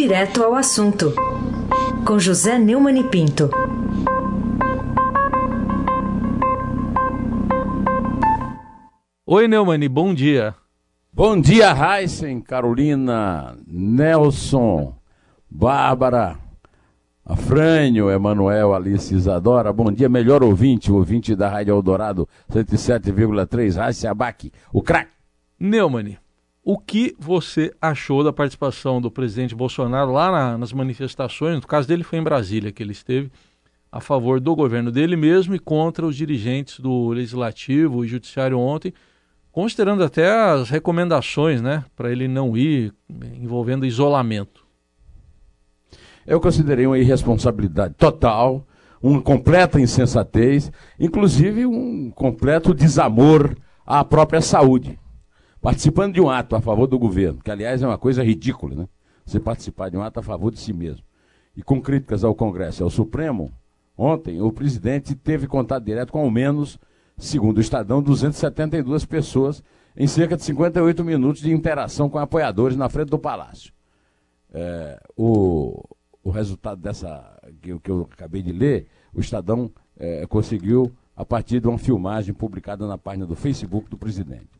Direto ao assunto, com José Neumann e Pinto. Oi, Neumani, bom dia. Bom dia, Heisen, Carolina, Nelson, Bárbara, Afrânio, Emanuel, Alice Isadora. Bom dia, melhor ouvinte, ouvinte da Rádio Eldorado 107,3, Heisen Abac, o craque. Neumani, o que você achou da participação do presidente Bolsonaro lá na, nas manifestações? No caso dele foi em Brasília que ele esteve a favor do governo dele mesmo e contra os dirigentes do Legislativo e Judiciário ontem, considerando até as recomendações, né, para ele não ir envolvendo isolamento. Eu considerei uma irresponsabilidade total, uma completa insensatez, inclusive um completo desamor à própria saúde participando de um ato a favor do governo, que aliás é uma coisa ridícula, né? Você participar de um ato a favor de si mesmo. E com críticas ao Congresso e ao Supremo, ontem o presidente teve contato direto com ao menos, segundo o Estadão, 272 pessoas em cerca de 58 minutos de interação com apoiadores na frente do Palácio. É, o, o resultado dessa que, que, eu acabei de ler, o Estadão é, conseguiu a partir de uma filmagem publicada na página do Facebook do presidente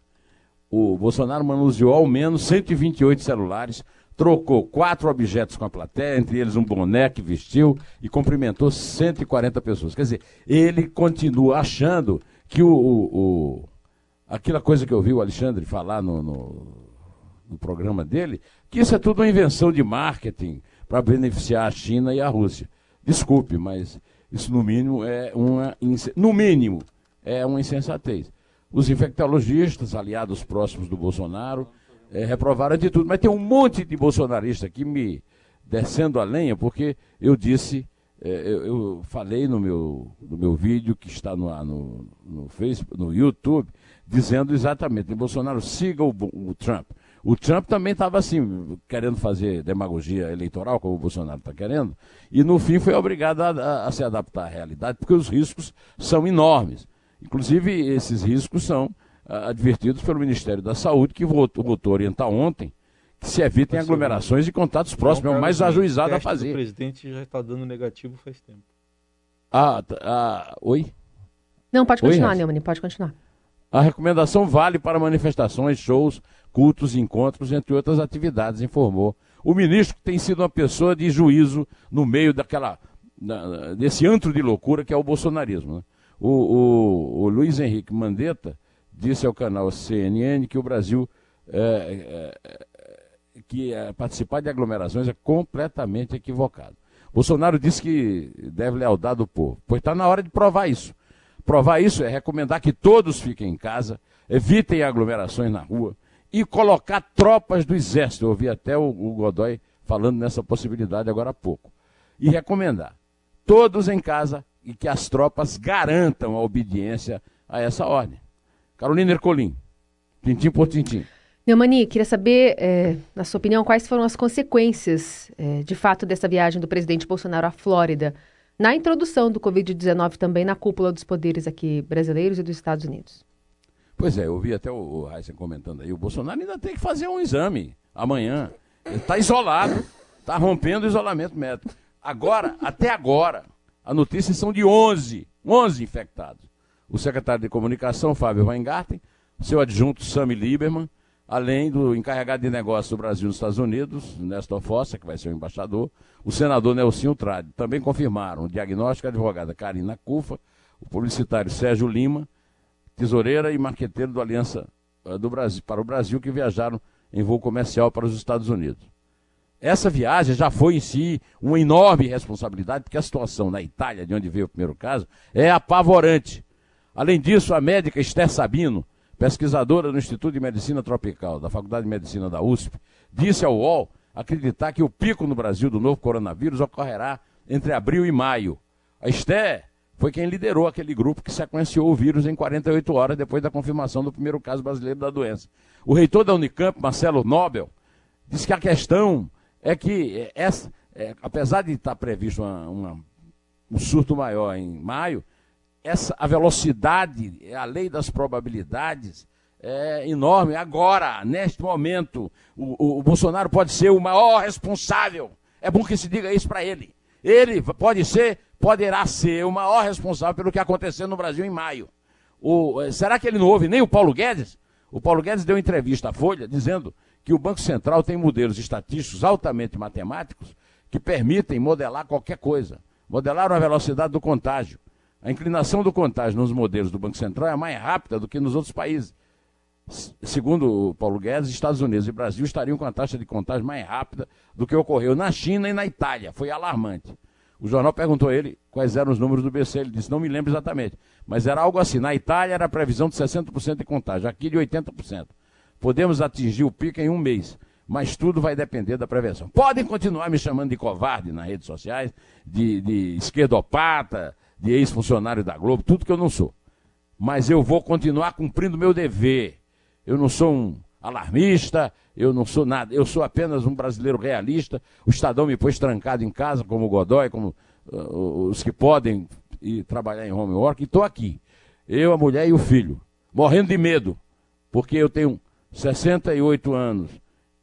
o Bolsonaro manuseou ao menos 128 celulares, trocou quatro objetos com a plateia, entre eles um boné que vestiu e cumprimentou 140 pessoas. Quer dizer, ele continua achando que o, o, o aquela coisa que eu vi o Alexandre falar no, no, no programa dele, que isso é tudo uma invenção de marketing para beneficiar a China e a Rússia. Desculpe, mas isso no mínimo é uma no mínimo é uma insensatez. Os infectologistas, aliados próximos do Bolsonaro, é, reprovaram de tudo. Mas tem um monte de bolsonaristas aqui me descendo a lenha, porque eu disse, é, eu, eu, falei no meu, no meu vídeo que está no, no, no Facebook, no YouTube, dizendo exatamente, Bolsonaro siga o, o Trump. O Trump também estava assim, querendo fazer demagogia eleitoral, como o Bolsonaro está querendo, e no fim foi obrigado a, a, a se adaptar à realidade, porque os riscos são enormes. Inclusive, esses riscos são ah, advertidos pelo Ministério da Saúde, que votou, votou orientar ontem que se evitem aglomerações e contatos próximos, é o mais ajuizado a fazer. O presidente já está dando negativo faz tempo. Ah, ah, oi? Não, pode continuar, Neumann, pode continuar. A recomendação vale para manifestações, shows, cultos, encontros, entre outras atividades, informou. O ministro tem sido uma pessoa de juízo no meio daquela, desse antro de loucura que é o bolsonarismo. Né? O, o, o Luiz Henrique Mandetta disse ao canal CNN que o Brasil é, é, que é, participar de aglomerações é completamente equivocado. Bolsonaro disse que deve lealdade do povo, pois está na hora de provar isso. Provar isso é recomendar que todos fiquem em casa, evitem aglomerações na rua e colocar tropas do exército. Eu ouvi até o, o Godoy falando nessa possibilidade agora há pouco. E recomendar todos em casa, e que as tropas garantam a obediência a essa ordem. Carolina Ercolim, tintim por tintim. Neumani, queria saber, é, na sua opinião, quais foram as consequências, é, de fato, dessa viagem do presidente Bolsonaro à Flórida, na introdução do Covid-19 também na cúpula dos poderes aqui brasileiros e dos Estados Unidos? Pois é, eu vi até o Heisen comentando aí, o Bolsonaro ainda tem que fazer um exame amanhã. Ele está isolado, está rompendo o isolamento médico. Agora, até agora, a notícia são de 11, 11 infectados. O secretário de Comunicação, Fábio Weingarten, seu adjunto, Sami Lieberman, além do encarregado de negócios do Brasil nos Estados Unidos, Néstor Fossa, que vai ser o embaixador, o senador Nelson Trade. Também confirmaram o diagnóstico a advogada Karina Cufa, o publicitário Sérgio Lima, tesoureira e marqueteiro do Aliança eh, do Brasil, para o Brasil, que viajaram em voo comercial para os Estados Unidos. Essa viagem já foi em si uma enorme responsabilidade, porque a situação na Itália, de onde veio o primeiro caso, é apavorante. Além disso, a médica Esther Sabino, pesquisadora no Instituto de Medicina Tropical da Faculdade de Medicina da USP, disse ao UOL acreditar que o pico no Brasil do novo coronavírus ocorrerá entre abril e maio. A Esther foi quem liderou aquele grupo que sequenciou o vírus em 48 horas depois da confirmação do primeiro caso brasileiro da doença. O reitor da Unicamp, Marcelo Nobel, disse que a questão é que é, essa, é, apesar de estar previsto uma, uma, um surto maior em maio, essa, a velocidade, a lei das probabilidades, é enorme. Agora, neste momento, o, o, Bolsonaro pode ser o maior responsável. É bom que se diga isso para ele. Ele pode ser, poderá ser o maior responsável pelo que aconteceu no Brasil em maio. O, eh, será que ele não ouve nem o Paulo Guedes? O Paulo Guedes deu entrevista à Folha dizendo que o Banco Central tem modelos estatísticos altamente matemáticos que permitem modelar qualquer coisa. Modelaram a velocidade do contágio. A inclinação do contágio nos modelos do Banco Central é mais rápida do que nos outros países. Segundo Paulo Guedes, Estados Unidos e Brasil estariam com a taxa de contágio mais rápida do que ocorreu na China e na Itália. Foi alarmante. O jornal perguntou a ele quais eram os números do BC. Ele disse: não me lembro exatamente. Mas era algo assim. Na Itália era a previsão de 60% de contágio, aqui de 80%. Podemos atingir o pico em um mês mas tudo vai depender da prevenção. Podem continuar me chamando de covarde nas redes sociais, de, de esquerdopata, de ex-funcionário da Globo, tudo que eu não sou. Mas eu vou continuar cumprindo meu dever. Eu não sou um alarmista, eu não sou nada, eu sou apenas um brasileiro realista. O Estadão me pôs trancado em casa, como o Godoy, como uh, os que podem ir trabalhar em home work, e estou aqui. Eu, a mulher e o filho, morrendo de medo, porque eu tenho 68 anos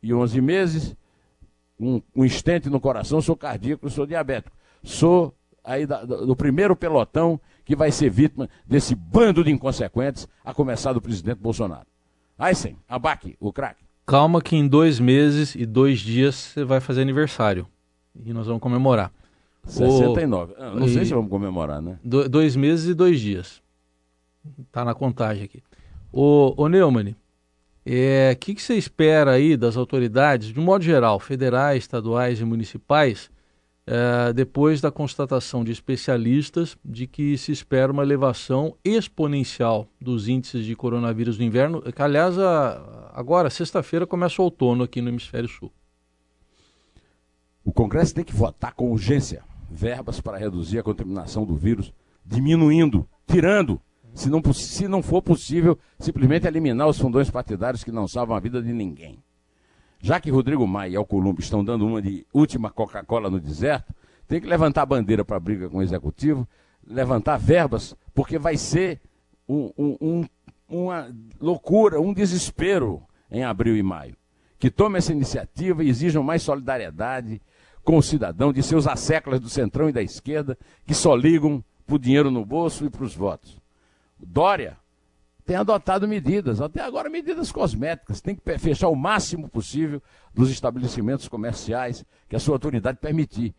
e 11 meses, um, um estente no coração, sou cardíaco, sou diabético. Sou aí da, do primeiro pelotão que vai ser vítima desse bando de inconsequentes, a começar do presidente Bolsonaro. Aí sim, abaque, o craque. Calma que em dois meses e dois dias você vai fazer aniversário. E nós vamos comemorar. 69. O... Ah, não e... sei se vamos comemorar, né? Do, dois meses e dois dias. Tá na contagem aqui. O, o Neumann, o é, que, que você espera aí das autoridades, de um modo geral, federais, estaduais e municipais, é, depois da constatação de especialistas de que se espera uma elevação exponencial dos índices de coronavírus no inverno, que aliás a, agora, sexta-feira, começa o outono aqui no Hemisfério Sul. O Congresso tem que votar com urgência verbas para reduzir a contaminação do vírus, diminuindo, tirando se não, se não for possível, simplesmente eliminar os fundões partidários que não salvam a vida de ninguém. Já que Rodrigo Maia e Alcolumbre estão dando uma de última Coca-Cola no deserto, tem que levantar a bandeira para a briga com o executivo, levantar verbas, porque vai ser um, um, um, uma loucura, um desespero em abril e maio. Que tomem essa iniciativa e exijam mais solidariedade com o cidadão de seus asseclas do centrão e da esquerda, que só ligam para o dinheiro no bolso e para os votos. Dória tem adotado medidas, até agora medidas cosméticas, tem que fechar o máximo possível dos estabelecimentos comerciais que a sua autoridade permitir.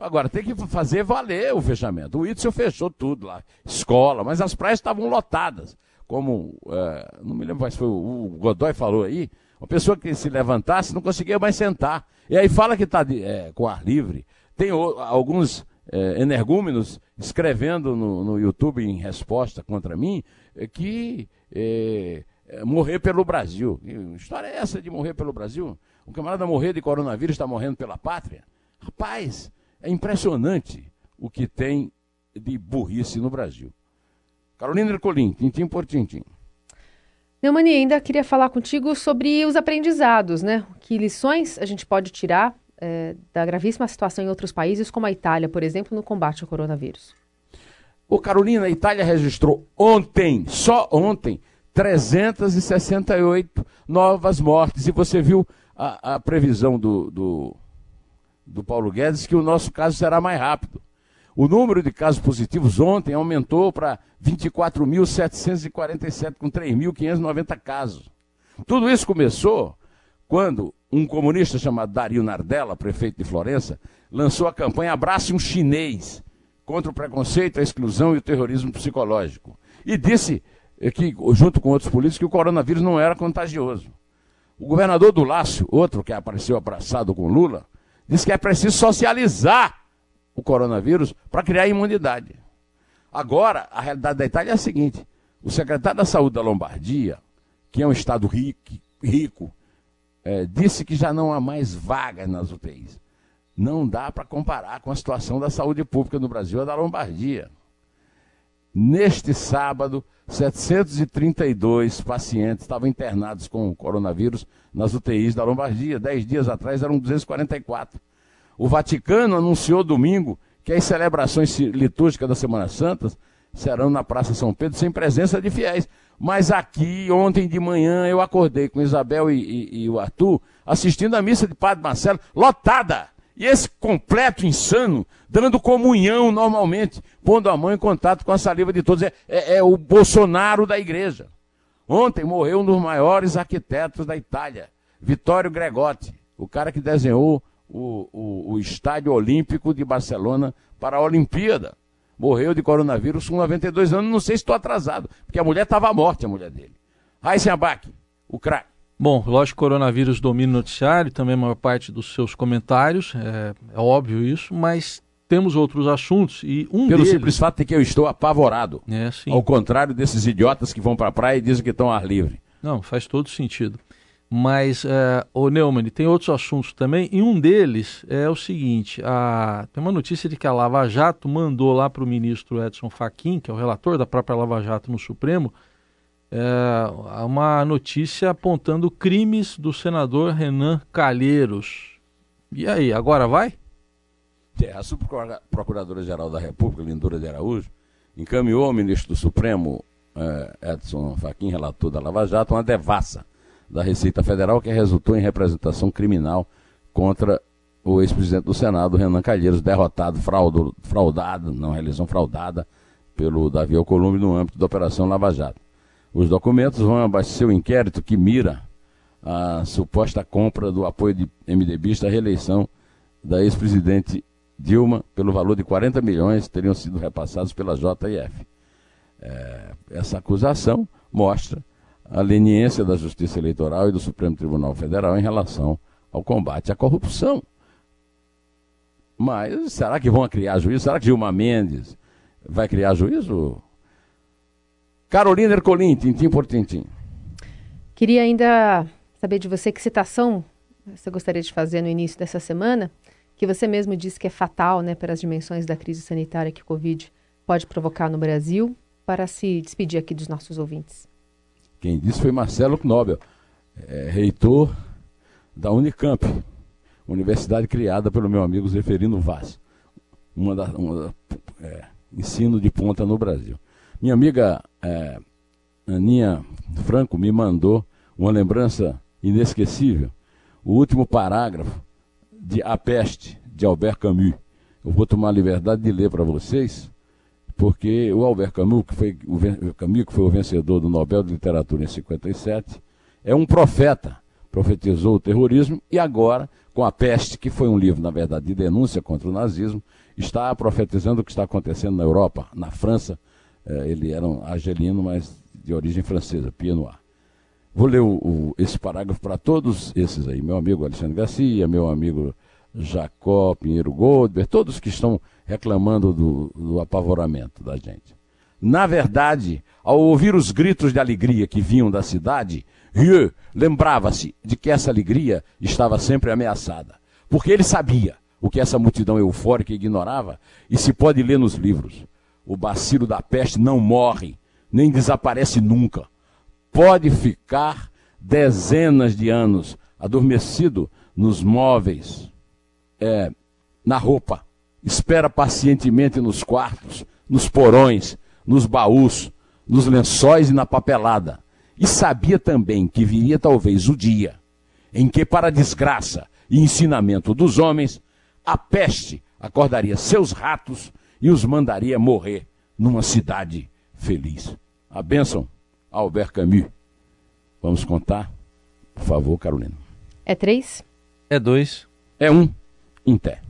Agora, tem que fazer valer o fechamento. O Itzel fechou tudo lá, escola, mas as praias estavam lotadas. Como, é, não me lembro mais, foi o, Godoy falou aí, uma pessoa que se levantasse não conseguia mais sentar. E aí fala que está é, com ar livre. Tem o, alguns é, energúmenos escrevendo no, no, YouTube em resposta contra mim é, que é, é, morrer pelo Brasil. Que história é essa de morrer pelo Brasil? Um camarada morrer de coronavírus está morrendo pela pátria? Rapaz, é impressionante o que tem de burrice no Brasil. Carolina Ercolim, tintim por tintim. Neumani, ainda queria falar contigo sobre os aprendizados, né? Que lições a gente pode tirar é, da gravíssima situação em outros países, como a Itália, por exemplo, no combate ao coronavírus? O Carolina, a Itália registrou ontem, só ontem, 368 novas mortes. E você viu a, a previsão do, do, do Paulo Guedes que o nosso caso será mais rápido. O número de casos positivos ontem aumentou para 24.747, com 3.590 casos. Tudo isso começou quando um comunista chamado Dario Nardella, prefeito de Florença, lançou a campanha Abrace um Chinês contra o preconceito, a exclusão e o terrorismo psicológico. E disse que, junto com outros políticos, que o coronavírus não era contagioso. O governador do Lácio, outro que apareceu abraçado com Lula, disse que é preciso socializar o coronavírus para criar imunidade. Agora, a realidade da Itália é a seguinte: o secretário da Saúde da Lombardia, que é um estado rico, rico é, disse que já não há mais vagas nas UTIs. Não dá para comparar com a situação da saúde pública no Brasil e da Lombardia. Neste sábado, 732 pacientes estavam internados com coronavírus nas UTIs da Lombardia. Dez dias atrás eram 244. O Vaticano anunciou domingo que as celebrações litúrgicas da Semana Santa serão na Praça São Pedro sem presença de fiéis. Mas aqui, ontem de manhã, eu acordei com Isabel e, e, e o Arthur assistindo a missa de Padre Marcelo, lotada. E esse completo insano, dando comunhão normalmente, pondo a mão em contato com a saliva de todos. É, é, é o Bolsonaro da igreja. Ontem morreu um dos maiores arquitetos da Itália, Vittorio Gregotti, o cara que desenhou o, o, o Estádio Olímpico de Barcelona para a Olimpíada. Morreu de coronavírus com 92 anos, não sei se estou atrasado, porque a mulher estava morta, a mulher dele. Raíssen Abac, o craque. Bom, lógico que o coronavírus domina o noticiário, também a maior parte dos seus comentários, é, é óbvio isso, mas temos outros assuntos e um Pelo deles... simples fato de que eu estou apavorado. É, sim. Ao contrário desses idiotas que vão para a praia e dizem que estão ar livre. Não, faz todo sentido. Mas, é, o Neumann, tem outros assuntos também, e um deles é o seguinte: a, tem uma notícia de que a Lava Jato mandou lá para o ministro Edson Fachin, que é o relator da própria Lava Jato no Supremo, é, uma notícia apontando crimes do senador Renan Calheiros. E aí, agora vai? É, a subprocuradora-geral da República, Lindura de Araújo, encaminhou ao ministro do Supremo, é, Edson Fachin, relator da Lava Jato, uma devassa da Receita Federal que resultou em representação criminal contra o ex-presidente do Senado, Renan Calheiros, derrotado, fraudo, fraudado, não, reeleição fraudada pelo Davi Alcolumbre no âmbito da Operação Lava Jato. Os documentos vão abastecer o inquérito que mira a suposta compra do apoio de MDBista à reeleição da ex-presidente Dilma pelo valor de 40 milhões teriam sido repassados pela JF. É, essa acusação mostra a leniência da Justiça Eleitoral e do Supremo Tribunal Federal em relação ao combate à corrupção. Mas será que vão criar juízo? Será que Dilma Mendes vai criar juízo? Carolina Ercolim, tintim por tintim. Queria ainda saber de você que citação você gostaria de fazer no início dessa semana, que você mesmo disse que é fatal né, para as dimensões da crise sanitária que o Covid pode provocar no Brasil, para se despedir aqui dos nossos ouvintes. Quem disse foi Marcelo Knobel, é, reitor da Unicamp, universidade criada pelo meu amigo Zeferino Vaz, uma da, uma da é, ensino de ponta no Brasil. Minha amiga é, Aninha Franco me mandou uma lembrança inesquecível, o último parágrafo de A Peste, de Albert Camus. Eu vou tomar a liberdade de ler para vocês, porque o Albert Camus, que foi o, Camus, que foi o vencedor do Nobel de Literatura em 57, é um profeta, profetizou o terrorismo e agora, com A Peste, que foi um livro, na verdade, de denúncia contra o nazismo, está profetizando o que está acontecendo na Europa, na França. É, ele era um argelino, mas de origem francesa, Pierre Noir. Vou ler o, o, esse parágrafo para todos esses aí, meu amigo Alexandre Garcia, meu amigo Jacó Pinheiro Goldberg, todos que estão reclamando do, do apavoramento da gente. Na verdade, ao ouvir os gritos de alegria que vinham da cidade, Rieu lembrava-se de que essa alegria estava sempre ameaçada, porque ele sabia o que essa multidão eufórica ignorava e se pode ler nos livros. O bacilo da peste não morre, nem desaparece nunca. Pode ficar dezenas de anos adormecido nos móveis, é, na roupa, espera pacientemente nos quartos, nos porões, nos baús, nos lençóis e na papelada. E sabia também que viria talvez o dia em que, para a desgraça e ensinamento dos homens, a peste acordaria seus ratos e os mandaria morrer numa cidade feliz. A bênção, Albert Camus. Vamos contar? Por favor, Carolina. É três? É dois. É um. Em pé.